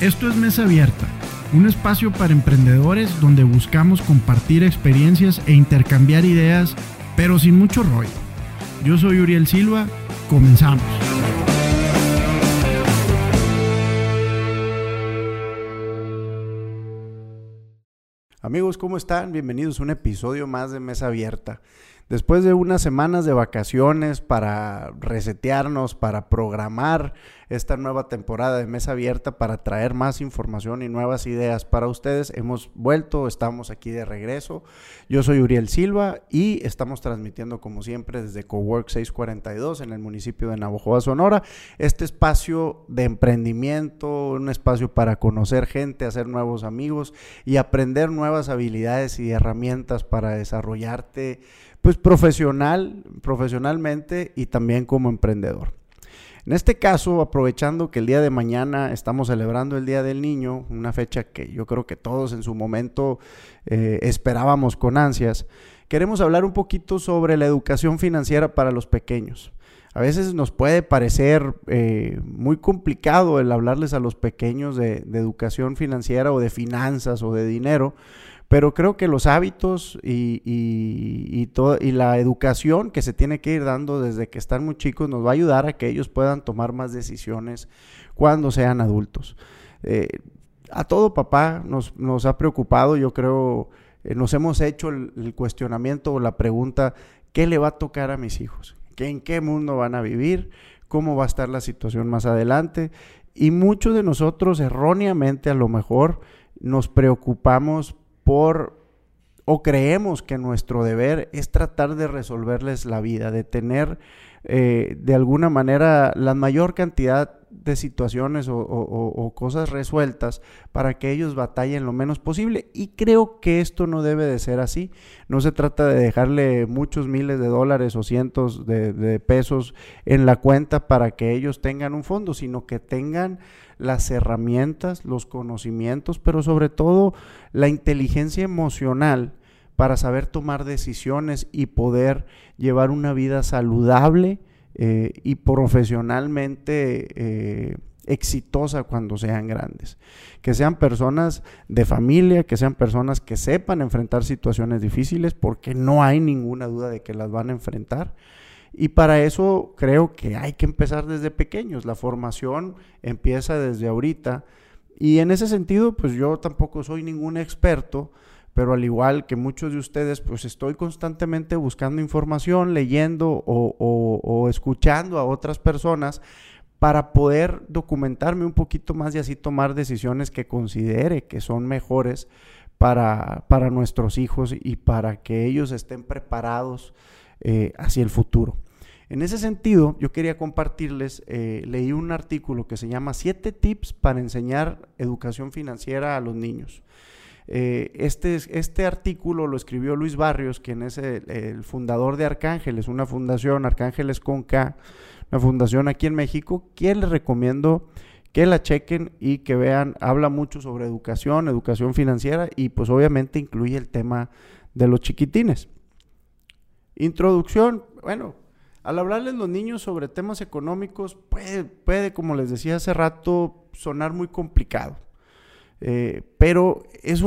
Esto es Mesa Abierta, un espacio para emprendedores donde buscamos compartir experiencias e intercambiar ideas, pero sin mucho rollo. Yo soy Uriel Silva, comenzamos. Amigos, ¿cómo están? Bienvenidos a un episodio más de Mesa Abierta. Después de unas semanas de vacaciones para resetearnos, para programar esta nueva temporada de Mesa Abierta, para traer más información y nuevas ideas para ustedes, hemos vuelto, estamos aquí de regreso. Yo soy Uriel Silva y estamos transmitiendo como siempre desde Cowork 642 en el municipio de Navojoa, Sonora, este espacio de emprendimiento, un espacio para conocer gente, hacer nuevos amigos y aprender nuevas habilidades y herramientas para desarrollarte pues profesional, profesionalmente y también como emprendedor. En este caso, aprovechando que el día de mañana estamos celebrando el Día del Niño, una fecha que yo creo que todos en su momento eh, esperábamos con ansias, queremos hablar un poquito sobre la educación financiera para los pequeños. A veces nos puede parecer eh, muy complicado el hablarles a los pequeños de, de educación financiera o de finanzas o de dinero, pero creo que los hábitos y, la educación que se tiene que ir dando desde que están muy chicos nos va a ayudar a que ellos puedan tomar más decisiones cuando sean adultos. Eh, a todo papá nos, ha preocupado, yo creo, eh, nos hemos hecho el, cuestionamiento o la pregunta, ¿qué le va a tocar a mis hijos? ¿Qué, ¿En qué mundo van a vivir? ¿Cómo va a estar la situación más adelante? Y muchos de nosotros erróneamente a lo mejor nos preocupamos por o creemos que nuestro deber es tratar de resolverles la vida, de tener eh, de alguna manera la mayor cantidad de situaciones o, cosas resueltas para que ellos batallen lo menos posible. Y creo que esto no debe de ser así. No se trata de dejarle muchos miles de dólares o cientos de, pesos en la cuenta para que ellos tengan un fondo, sino que tengan las herramientas, los conocimientos, pero sobre todo la inteligencia emocional para saber tomar decisiones y poder llevar una vida saludable eh, y profesionalmente eh, exitosa cuando sean grandes. Que sean personas de familia, que sean personas que sepan enfrentar situaciones difíciles, porque no hay ninguna duda de que las van a enfrentar. Y para eso creo que hay que empezar desde pequeños. La formación empieza desde ahorita. Y en ese sentido, pues yo tampoco soy ningún experto, pero al igual que muchos de ustedes, pues estoy constantemente buscando información, leyendo o, escuchando a otras personas para poder documentarme un poquito más y así tomar decisiones que considere que son mejores para, para nuestros hijos y para que ellos estén preparados eh, hacia el futuro. En ese sentido, yo quería compartirles, eh, leí un artículo que se llama Siete tips para enseñar educación financiera a los niños. Eh, este, este artículo lo escribió Luis Barrios, quien es el, fundador de Arcángeles, una fundación, Arcángeles con K, una fundación aquí en México, quien les recomiendo que la chequen y que vean, habla mucho sobre educación, educación financiera y pues obviamente incluye el tema de los chiquitines. Introducción, bueno, al hablarles los niños sobre temas económicos puede, puede como les decía hace rato, sonar muy complicado. Eh, pero es,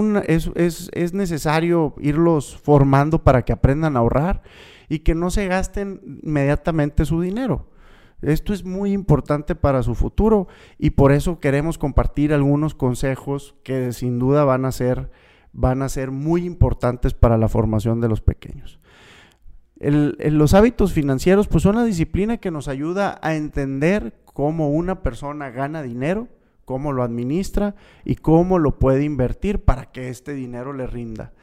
es, es, necesario irlos formando para que aprendan a ahorrar y que no se gasten inmediatamente su dinero. Esto es muy importante para su futuro y por eso queremos compartir algunos consejos que sin duda van a ser, van a ser muy importantes para la formación de los pequeños. los hábitos financieros pues son la disciplina que nos ayuda a entender cómo una persona gana dinero cómo lo administra y cómo lo puede invertir para que este dinero le rinda.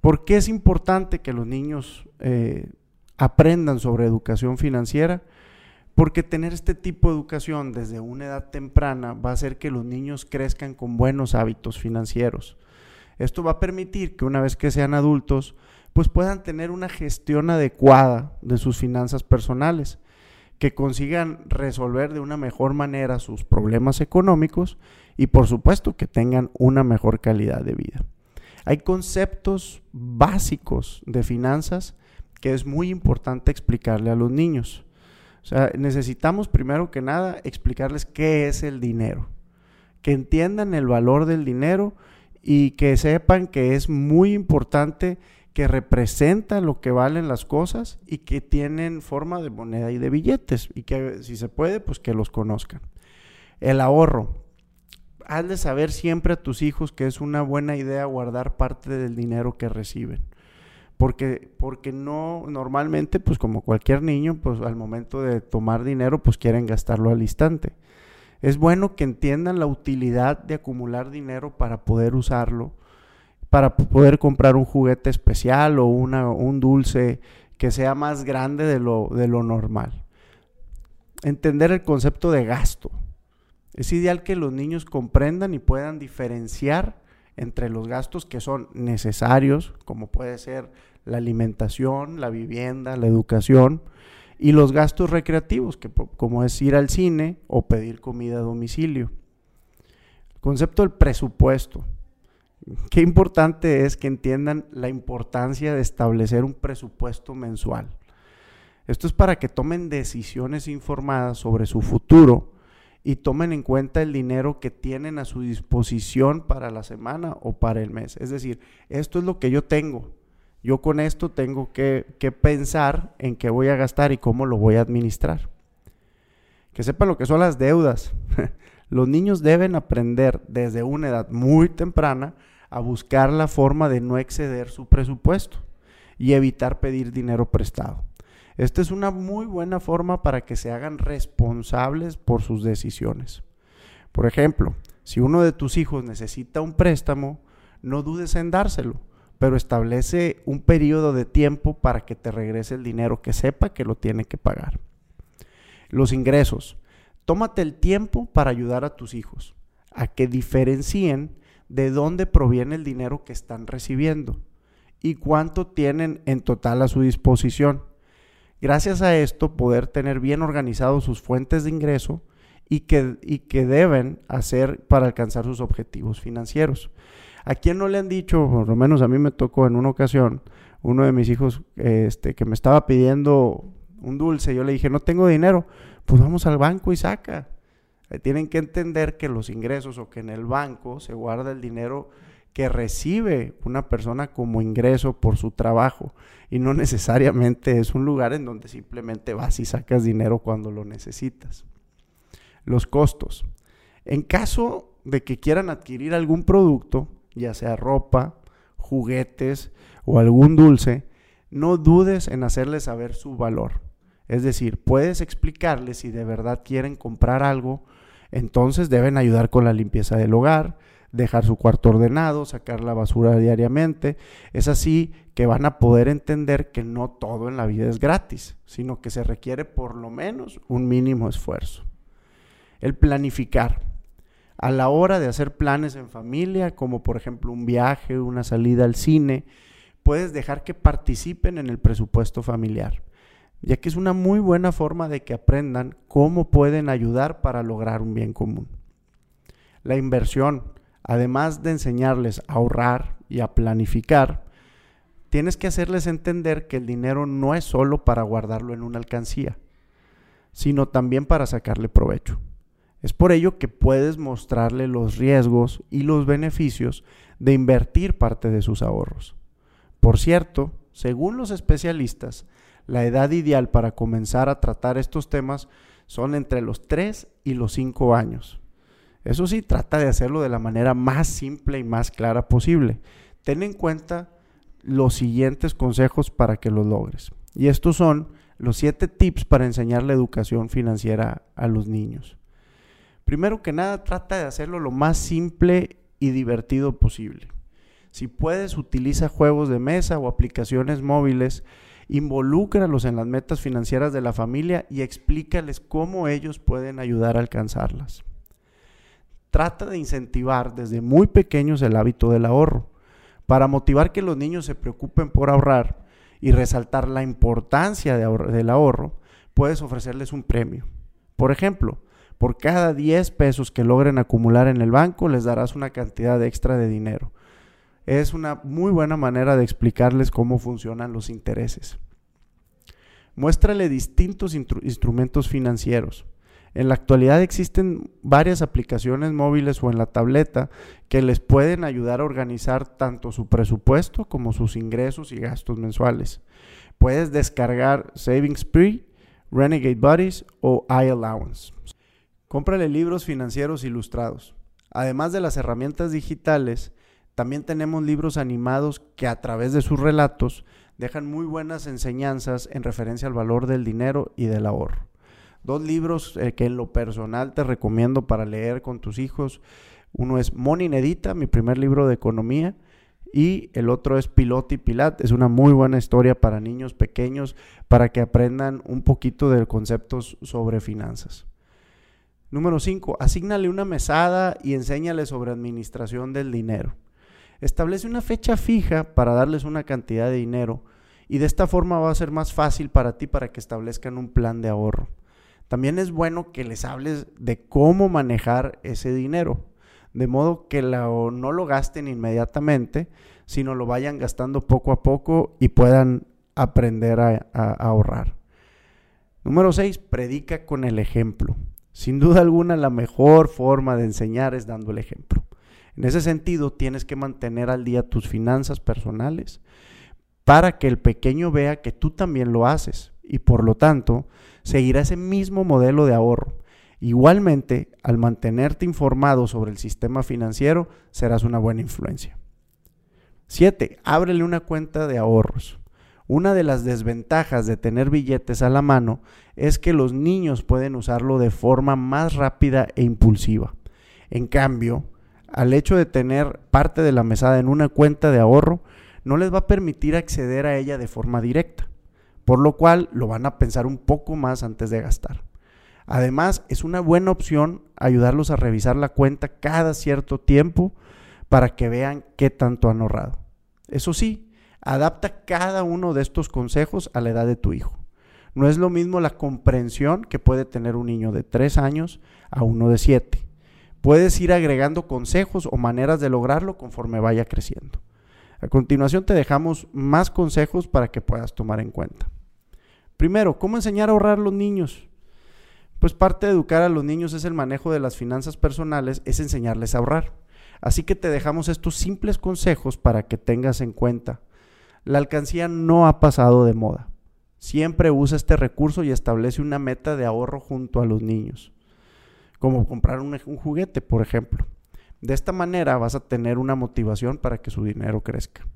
¿Por qué es importante que los niños eh, aprendan sobre educación financiera? Porque tener este tipo de educación desde una edad temprana va a hacer que los niños crezcan con buenos hábitos financieros. Esto va a permitir que una vez que sean adultos, pues puedan tener una gestión adecuada de sus finanzas personales que consigan resolver de una mejor manera sus problemas económicos y por supuesto que tengan una mejor calidad de vida. Hay conceptos básicos de finanzas que es muy importante explicarle a los niños. O sea, necesitamos primero que nada explicarles qué es el dinero, que entiendan el valor del dinero y que sepan que es muy importante que representa lo que valen las cosas y que tienen forma de moneda y de billetes y que si se puede, pues que los conozcan. El ahorro. Hazle saber siempre a tus hijos que es una buena idea guardar parte del dinero que reciben. Porque, porque no, normalmente, pues como cualquier niño, pues al momento de tomar dinero, pues quieren gastarlo al instante. Es bueno que entiendan la utilidad de acumular dinero para poder usarlo para poder comprar un juguete especial o una, un dulce que sea más grande de lo, de lo normal. Entender el concepto de gasto. Es ideal que los niños comprendan y puedan diferenciar entre los gastos que son necesarios, como puede ser la alimentación, la vivienda, la educación, y los gastos recreativos, que, como es ir al cine o pedir comida a domicilio. El concepto del presupuesto. Qué importante es que entiendan la importancia de establecer un presupuesto mensual. Esto es para que tomen decisiones informadas sobre su futuro y tomen en cuenta el dinero que tienen a su disposición para la semana o para el mes. Es decir, esto es lo que yo tengo. Yo con esto tengo que, que pensar en qué voy a gastar y cómo lo voy a administrar. Que sepan lo que son las deudas. Los niños deben aprender desde una edad muy temprana a buscar la forma de no exceder su presupuesto y evitar pedir dinero prestado. Esta es una muy buena forma para que se hagan responsables por sus decisiones. Por ejemplo, si uno de tus hijos necesita un préstamo, no dudes en dárselo, pero establece un periodo de tiempo para que te regrese el dinero que sepa que lo tiene que pagar. Los ingresos. Tómate el tiempo para ayudar a tus hijos a que diferencien de dónde proviene el dinero que están recibiendo y cuánto tienen en total a su disposición. Gracias a esto, poder tener bien organizados sus fuentes de ingreso y que, y que deben hacer para alcanzar sus objetivos financieros. ¿A quién no le han dicho, por lo menos a mí me tocó en una ocasión, uno de mis hijos este, que me estaba pidiendo un dulce, yo le dije, no tengo dinero, pues vamos al banco y saca. Eh, tienen que entender que los ingresos o que en el banco se guarda el dinero que recibe una persona como ingreso por su trabajo y no necesariamente es un lugar en donde simplemente vas y sacas dinero cuando lo necesitas. Los costos. En caso de que quieran adquirir algún producto, ya sea ropa, juguetes o algún dulce, no dudes en hacerles saber su valor. Es decir, puedes explicarles si de verdad quieren comprar algo, entonces deben ayudar con la limpieza del hogar, dejar su cuarto ordenado, sacar la basura diariamente. Es así que van a poder entender que no todo en la vida es gratis, sino que se requiere por lo menos un mínimo esfuerzo. El planificar. A la hora de hacer planes en familia, como por ejemplo un viaje, una salida al cine, puedes dejar que participen en el presupuesto familiar ya que es una muy buena forma de que aprendan cómo pueden ayudar para lograr un bien común. La inversión, además de enseñarles a ahorrar y a planificar, tienes que hacerles entender que el dinero no es solo para guardarlo en una alcancía, sino también para sacarle provecho. Es por ello que puedes mostrarle los riesgos y los beneficios de invertir parte de sus ahorros. Por cierto, según los especialistas, la edad ideal para comenzar a tratar estos temas son entre los 3 y los 5 años. Eso sí, trata de hacerlo de la manera más simple y más clara posible. Ten en cuenta los siguientes consejos para que lo logres. Y estos son los 7 tips para enseñar la educación financiera a los niños. Primero que nada, trata de hacerlo lo más simple y divertido posible. Si puedes, utiliza juegos de mesa o aplicaciones móviles Involúcralos en las metas financieras de la familia y explícales cómo ellos pueden ayudar a alcanzarlas. Trata de incentivar desde muy pequeños el hábito del ahorro. Para motivar que los niños se preocupen por ahorrar y resaltar la importancia del ahorro, puedes ofrecerles un premio. Por ejemplo, por cada 10 pesos que logren acumular en el banco, les darás una cantidad extra de dinero es una muy buena manera de explicarles cómo funcionan los intereses. Muéstrale distintos instrumentos financieros. En la actualidad existen varias aplicaciones móviles o en la tableta que les pueden ayudar a organizar tanto su presupuesto como sus ingresos y gastos mensuales. Puedes descargar Savings Spree, Renegade Buddies o iAllowance. Cómprale libros financieros ilustrados. Además de las herramientas digitales, también tenemos libros animados que a través de sus relatos dejan muy buenas enseñanzas en referencia al valor del dinero y del ahorro. Dos libros eh, que en lo personal te recomiendo para leer con tus hijos. Uno es Money Nedita, mi primer libro de economía, y el otro es Piloto y Pilat. Es una muy buena historia para niños pequeños para que aprendan un poquito de conceptos sobre finanzas. Número 5. Asígnale una mesada y enséñale sobre administración del dinero. Establece una fecha fija para darles una cantidad de dinero y de esta forma va a ser más fácil para ti para que establezcan un plan de ahorro. También es bueno que les hables de cómo manejar ese dinero, de modo que no lo gasten inmediatamente, sino lo vayan gastando poco a poco y puedan aprender a, a ahorrar. Número 6. Predica con el ejemplo. Sin duda alguna, la mejor forma de enseñar es dando el ejemplo. En ese sentido, tienes que mantener al día tus finanzas personales para que el pequeño vea que tú también lo haces y por lo tanto seguirá ese mismo modelo de ahorro. Igualmente, al mantenerte informado sobre el sistema financiero, serás una buena influencia. 7. Ábrele una cuenta de ahorros. Una de las desventajas de tener billetes a la mano es que los niños pueden usarlo de forma más rápida e impulsiva. En cambio, al hecho de tener parte de la mesada en una cuenta de ahorro, no les va a permitir acceder a ella de forma directa, por lo cual lo van a pensar un poco más antes de gastar. Además, es una buena opción ayudarlos a revisar la cuenta cada cierto tiempo para que vean qué tanto han ahorrado. Eso sí, adapta cada uno de estos consejos a la edad de tu hijo. No es lo mismo la comprensión que puede tener un niño de 3 años a uno de 7. Puedes ir agregando consejos o maneras de lograrlo conforme vaya creciendo. A continuación te dejamos más consejos para que puedas tomar en cuenta. Primero, ¿cómo enseñar a ahorrar a los niños? Pues parte de educar a los niños es el manejo de las finanzas personales, es enseñarles a ahorrar. Así que te dejamos estos simples consejos para que tengas en cuenta. La alcancía no ha pasado de moda. Siempre usa este recurso y establece una meta de ahorro junto a los niños como comprar un, juguete, por ejemplo. De esta manera vas a tener una motivación para que su dinero crezca.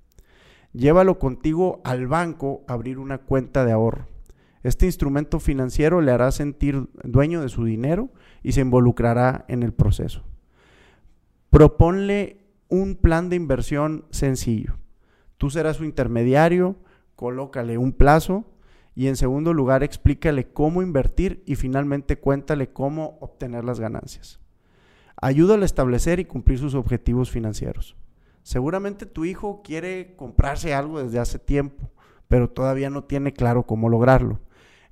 Llévalo contigo al banco a abrir una cuenta de ahorro. Este instrumento financiero le hará sentir dueño de su dinero y se involucrará en el proceso. Proponle un plan de inversión sencillo. Tú serás su intermediario, colócale un plazo y en segundo lugar, explícale cómo invertir y finalmente cuéntale cómo obtener las ganancias. Ayúdale a establecer y cumplir sus objetivos financieros. Seguramente tu hijo quiere comprarse algo desde hace tiempo, pero todavía no tiene claro cómo lograrlo.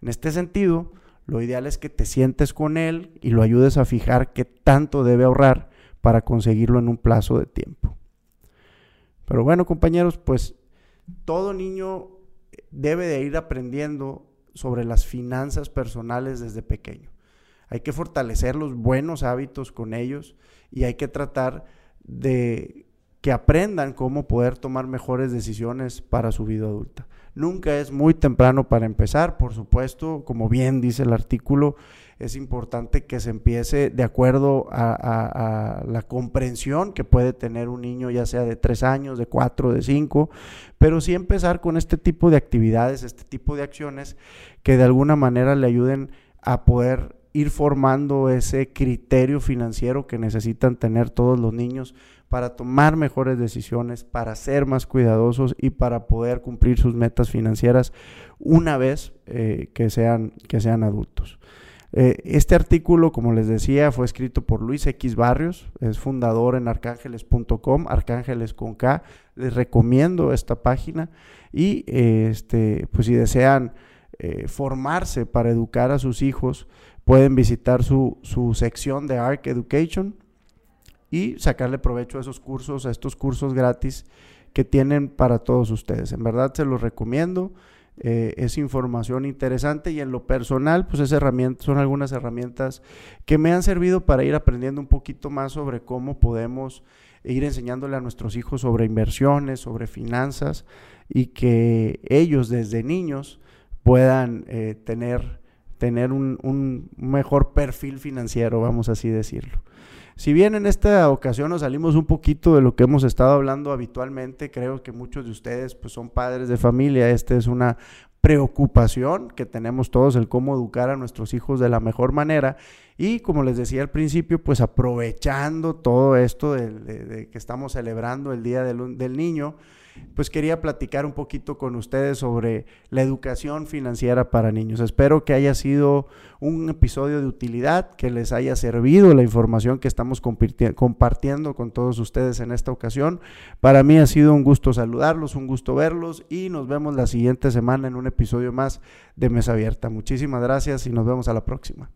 En este sentido, lo ideal es que te sientes con él y lo ayudes a fijar qué tanto debe ahorrar para conseguirlo en un plazo de tiempo. Pero bueno, compañeros, pues todo niño debe de ir aprendiendo sobre las finanzas personales desde pequeño. Hay que fortalecer los buenos hábitos con ellos y hay que tratar de que aprendan cómo poder tomar mejores decisiones para su vida adulta. Nunca es muy temprano para empezar, por supuesto, como bien dice el artículo, es importante que se empiece de acuerdo a, la comprensión que puede tener un niño, ya sea de tres años, de cuatro, de cinco, pero sí empezar con este tipo de actividades, este tipo de acciones que de alguna manera le ayuden a poder ir formando ese criterio financiero que necesitan tener todos los niños para tomar mejores decisiones, para ser más cuidadosos y para poder cumplir sus metas financieras una vez eh, que, sean, que sean adultos. Eh, este artículo, como les decía, fue escrito por Luis X Barrios, es fundador en arcángeles.com, arcángeles con K. Les recomiendo esta página y este, pues si desean eh, formarse para educar a sus hijos, pueden visitar su, su sección de ARC Education y sacarle provecho a esos cursos, a estos cursos gratis que tienen para todos ustedes. En verdad se los recomiendo. Eh, es información interesante y en lo personal, pues es herramienta, son algunas herramientas que me han servido para ir aprendiendo un poquito más sobre cómo podemos ir enseñándole a nuestros hijos sobre inversiones, sobre finanzas y que ellos desde niños puedan eh, tener, tener un, un mejor perfil financiero, vamos así decirlo. Si bien en esta ocasión nos salimos un poquito de lo que hemos estado hablando habitualmente, creo que muchos de ustedes pues son padres de familia, esta es una preocupación que tenemos todos el cómo educar a nuestros hijos de la mejor manera y como les decía al principio pues aprovechando todo esto de, que estamos celebrando el Día del Niño pues quería platicar un poquito con ustedes sobre la educación financiera para niños. Espero que haya sido un episodio de utilidad, que les haya servido la información que estamos compartiendo con todos ustedes en esta ocasión. Para mí ha sido un gusto saludarlos, un gusto verlos y nos vemos la siguiente semana en un episodio más de Mesa Abierta. Muchísimas gracias y nos vemos a la próxima.